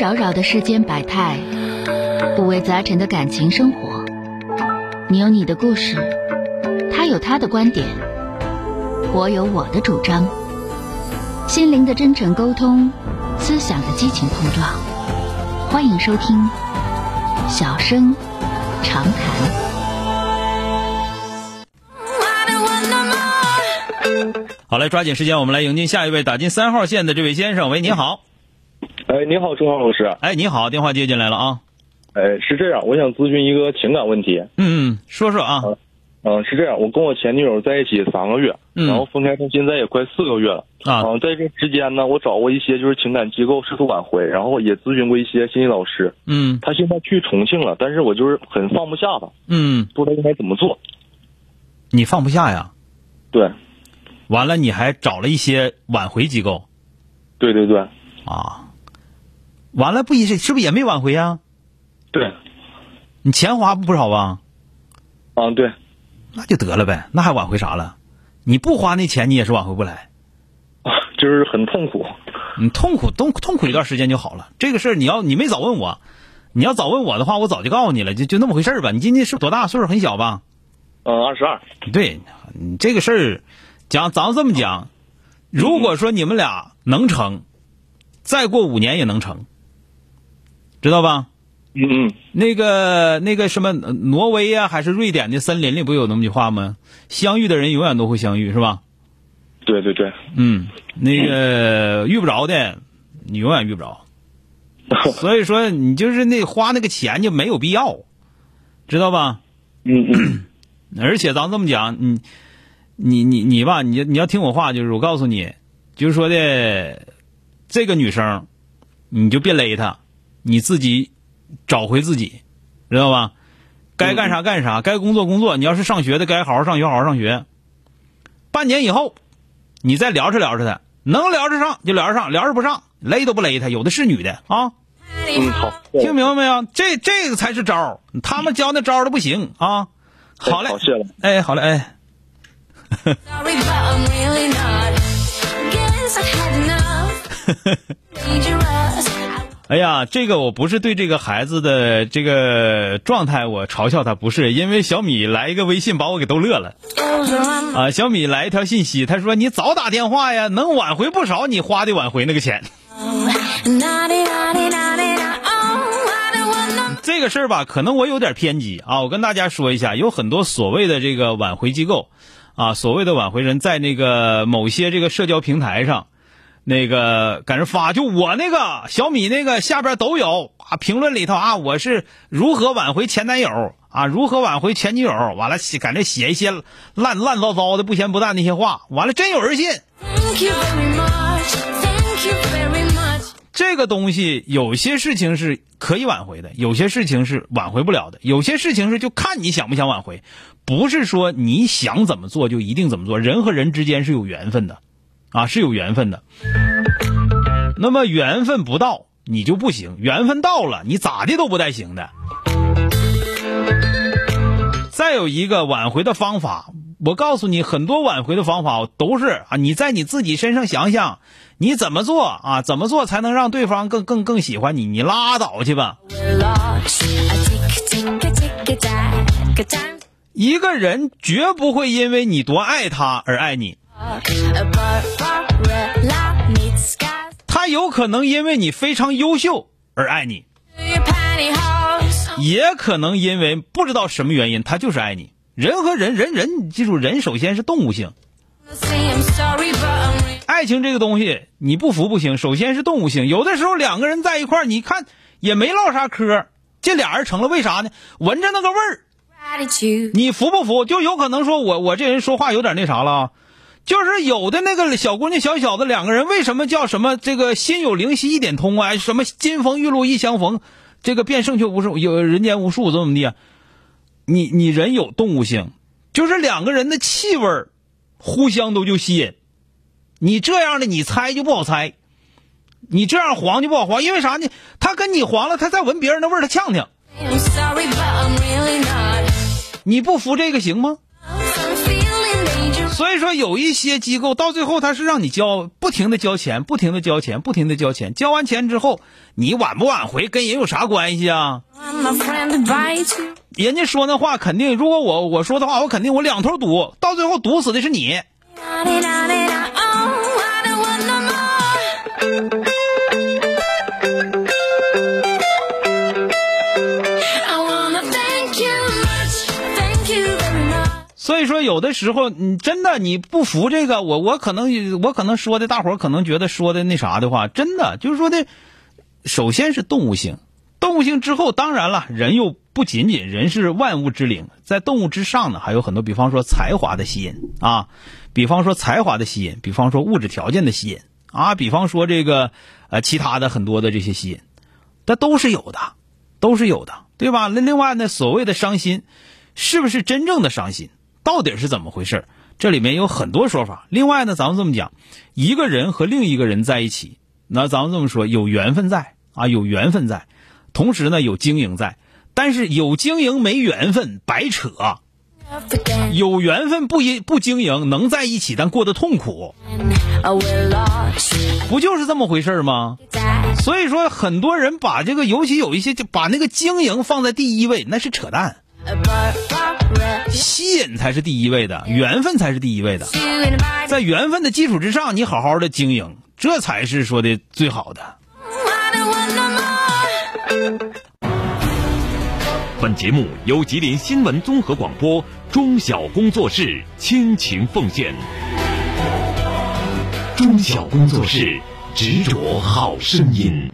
扰扰的世间百态，五味杂陈的感情生活。你有你的故事，他有他的观点，我有我的主张。心灵的真诚沟通，思想的激情碰撞。欢迎收听《小声长谈》。好嘞，抓紧时间，我们来迎接下一位打进三号线的这位先生。喂，你好。哎，你好，钟浩老师。哎，你好，电话接进来了啊。哎，是这样，我想咨询一个情感问题。嗯嗯，说说啊。嗯，是这样，我跟我前女友在一起三个月，然后分开到现在也快四个月了。啊。嗯，在这之间呢，我找过一些就是情感机构试图挽回，然后也咨询过一些心理老师。嗯。他现在去重庆了，但是我就是很放不下他。嗯。不知道应该怎么做。你放不下呀？对。完了，你还找了一些挽回机构。对对对。啊。完了，不一是是不是也没挽回呀？对。你钱花不少吧？啊，对。那就得了呗，那还挽回啥了？你不花那钱，你也是挽回不来。啊，就是很痛苦。你痛苦痛痛苦一段时间就好了。这个事儿你要你没早问我，你要早问我的话，我早就告诉你了，就就那么回事儿吧。你今年是多大？岁数很小吧？嗯，二十二。对，你这个事儿讲，咱这么讲，如果说你们俩能成，再过五年也能成，知道吧？嗯嗯，那个那个什么，挪威呀，还是瑞典的森林里不有那么句话吗？相遇的人永远都会相遇，是吧？对对对。嗯，那个遇不着的，你永远遇不着。所以说，你就是那花那个钱就没有必要，知道吧？嗯嗯。而且咱这么讲，你你你你吧，你你要听我话，就是我告诉你，就是说的这个女生，你就别勒她，你自己。找回自己，知道吧？该干啥干啥，该工作工作。你要是上学的，该好好上学，好好上学。半年以后，你再聊着聊着他，能聊着上就聊着上，聊着不上勒都不勒他，有的是女的啊。嗯，好，听明白没有？这这个才是招他们教那招都不行啊。好嘞，好谢了。哎，好嘞，哎。哎呀，这个我不是对这个孩子的这个状态我嘲笑他，不是因为小米来一个微信把我给逗乐了。啊，小米来一条信息，他说你早打电话呀，能挽回不少你花的挽回那个钱。这个事儿吧，可能我有点偏激啊，我跟大家说一下，有很多所谓的这个挽回机构，啊，所谓的挽回人在那个某些这个社交平台上。那个赶着发，就我那个小米那个下边都有啊，评论里头啊，我是如何挽回前男友啊，如何挽回前女友，完了写赶着写一些烂烂糟糟的不咸不淡那些话，完了真有人信。这个东西有些事情是可以挽回的，有些事情是挽回不了的，有些事情是就看你想不想挽回，不是说你想怎么做就一定怎么做，人和人之间是有缘分的。啊，是有缘分的。那么缘分不到，你就不行；缘分到了，你咋的都不带行的。再有一个挽回的方法，我告诉你，很多挽回的方法都是啊，你在你自己身上想想，你怎么做啊？怎么做才能让对方更更更喜欢你？你拉倒去吧。一个人绝不会因为你多爱他而爱你。他有可能因为你非常优秀而爱你，也可能因为不知道什么原因，他就是爱你。人和人，人人记住，人首先是动物性。爱情这个东西，你不服不行。首先是动物性，有的时候两个人在一块儿，你看也没唠啥嗑，这俩人成了为啥呢？闻着那个味儿，你服不服？就有可能说我我这人说话有点那啥了。就是有的那个小姑娘、小小子两个人，为什么叫什么这个心有灵犀一点通啊？什么金风玉露一相逢，这个便胜却无数，有人间无数，怎么怎么地？你你人有动物性，就是两个人的气味互相都就吸引。你这样的你猜就不好猜，你这样黄就不好黄，因为啥呢？他跟你黄了，他再闻别人的味儿，他呛呛。你不服这个行吗？所以说，有一些机构到最后他是让你交，不停的交钱，不停的交钱，不停的交钱。交完钱之后，你挽不挽回跟人有啥关系啊？人家说那话肯定，如果我我说的话，我肯定我两头堵，到最后堵死的是你。所以说，有的时候你真的你不服这个，我我可能我可能说的，大伙可能觉得说的那啥的话，真的就是说的，首先是动物性，动物性之后，当然了，人又不仅仅人是万物之灵，在动物之上呢，还有很多，比方说才华的吸引啊，比方说才华的吸引，比方说物质条件的吸引啊，比方说这个呃其他的很多的这些吸引，它都是有的，都是有的，对吧？那另外呢，所谓的伤心，是不是真正的伤心？到底是怎么回事？这里面有很多说法。另外呢，咱们这么讲，一个人和另一个人在一起，那咱们这么说，有缘分在啊，有缘分在，同时呢有经营在。但是有经营没缘分白扯，有缘分不一不经营能在一起，但过得痛苦，不就是这么回事吗？所以说，很多人把这个，尤其有一些就把那个经营放在第一位，那是扯淡。吸引才是第一位的，缘分才是第一位的，在缘分的基础之上，你好好的经营，这才是说的最好的。本节目由吉林新闻综合广播中小工作室倾情奉献，中小工作室执着好声音。